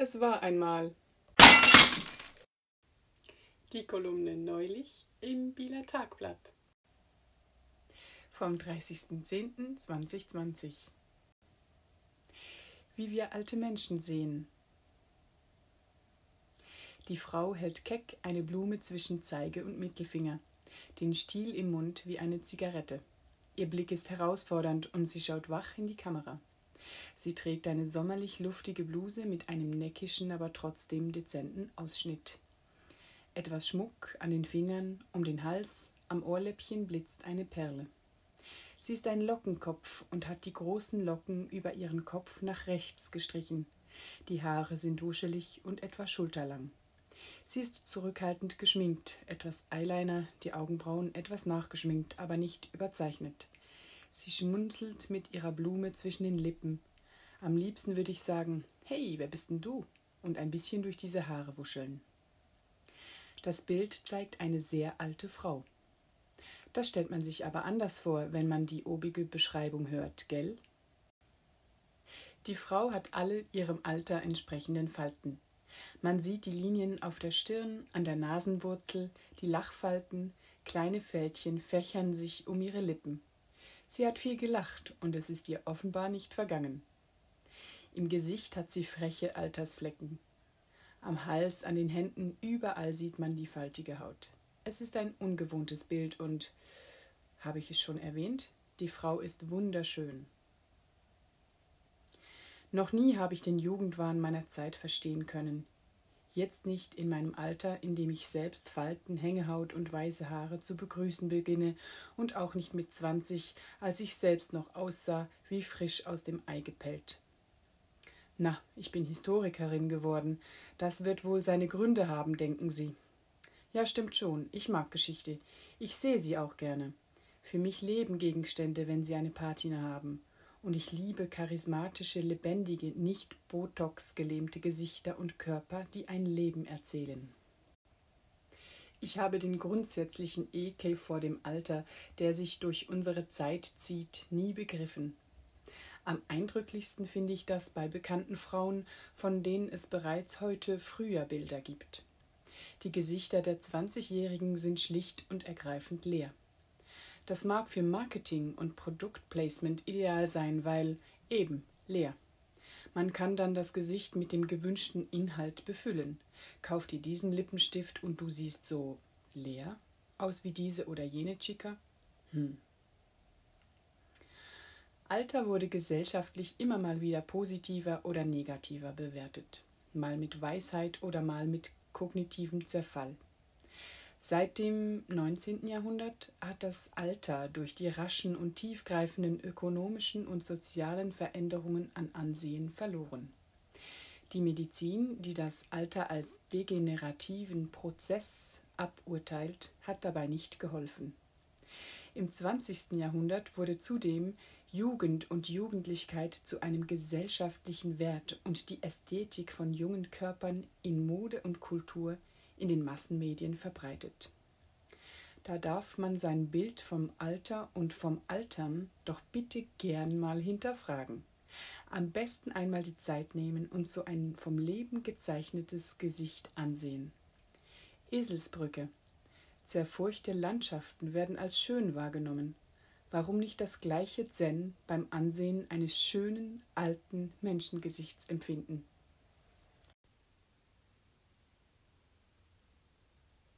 Es war einmal die Kolumne neulich im Bieler Tagblatt vom 30.10.2020. Wie wir alte Menschen sehen. Die Frau hält keck eine Blume zwischen Zeige und Mittelfinger, den Stiel im Mund wie eine Zigarette. Ihr Blick ist herausfordernd und sie schaut wach in die Kamera. Sie trägt eine sommerlich luftige Bluse mit einem neckischen, aber trotzdem dezenten Ausschnitt. Etwas Schmuck an den Fingern, um den Hals, am Ohrläppchen blitzt eine Perle. Sie ist ein Lockenkopf und hat die großen Locken über ihren Kopf nach rechts gestrichen. Die Haare sind wuschelig und etwa schulterlang. Sie ist zurückhaltend geschminkt, etwas Eyeliner, die Augenbrauen etwas nachgeschminkt, aber nicht überzeichnet. Sie schmunzelt mit ihrer Blume zwischen den Lippen. Am liebsten würde ich sagen, hey, wer bist denn du? Und ein bisschen durch diese Haare wuscheln. Das Bild zeigt eine sehr alte Frau. Das stellt man sich aber anders vor, wenn man die obige Beschreibung hört, gell? Die Frau hat alle ihrem Alter entsprechenden Falten. Man sieht die Linien auf der Stirn, an der Nasenwurzel, die Lachfalten, kleine Fältchen fächern sich um ihre Lippen. Sie hat viel gelacht und es ist ihr offenbar nicht vergangen. Im Gesicht hat sie freche Altersflecken. Am Hals, an den Händen, überall sieht man die faltige Haut. Es ist ein ungewohntes Bild und, habe ich es schon erwähnt, die Frau ist wunderschön. Noch nie habe ich den Jugendwahn meiner Zeit verstehen können. Jetzt nicht in meinem Alter, in dem ich selbst Falten, Hängehaut und weiße Haare zu begrüßen beginne, und auch nicht mit zwanzig, als ich selbst noch aussah wie frisch aus dem Ei gepellt. Na, ich bin Historikerin geworden. Das wird wohl seine Gründe haben, denken Sie. Ja, stimmt schon. Ich mag Geschichte. Ich sehe sie auch gerne. Für mich leben Gegenstände, wenn sie eine Patina haben. Und ich liebe charismatische, lebendige, nicht Botox gelähmte Gesichter und Körper, die ein Leben erzählen. Ich habe den grundsätzlichen Ekel vor dem Alter, der sich durch unsere Zeit zieht, nie begriffen. Am eindrücklichsten finde ich das bei bekannten Frauen, von denen es bereits heute früher Bilder gibt. Die Gesichter der 20-Jährigen sind schlicht und ergreifend leer. Das mag für Marketing und Produktplacement ideal sein, weil eben leer. Man kann dann das Gesicht mit dem gewünschten Inhalt befüllen. Kauf dir diesen Lippenstift und du siehst so leer aus wie diese oder jene Chica? Hm. Alter wurde gesellschaftlich immer mal wieder positiver oder negativer bewertet, mal mit Weisheit oder mal mit kognitivem Zerfall. Seit dem 19. Jahrhundert hat das Alter durch die raschen und tiefgreifenden ökonomischen und sozialen Veränderungen an Ansehen verloren. Die Medizin, die das Alter als degenerativen Prozess aburteilt, hat dabei nicht geholfen. Im 20. Jahrhundert wurde zudem Jugend und Jugendlichkeit zu einem gesellschaftlichen Wert und die Ästhetik von jungen Körpern in Mode und Kultur in den Massenmedien verbreitet. Da darf man sein Bild vom Alter und vom Altern doch bitte gern mal hinterfragen. Am besten einmal die Zeit nehmen und so ein vom Leben gezeichnetes Gesicht ansehen. Eselsbrücke. Zerfurchte Landschaften werden als schön wahrgenommen, warum nicht das gleiche Zen beim Ansehen eines schönen, alten Menschengesichts empfinden?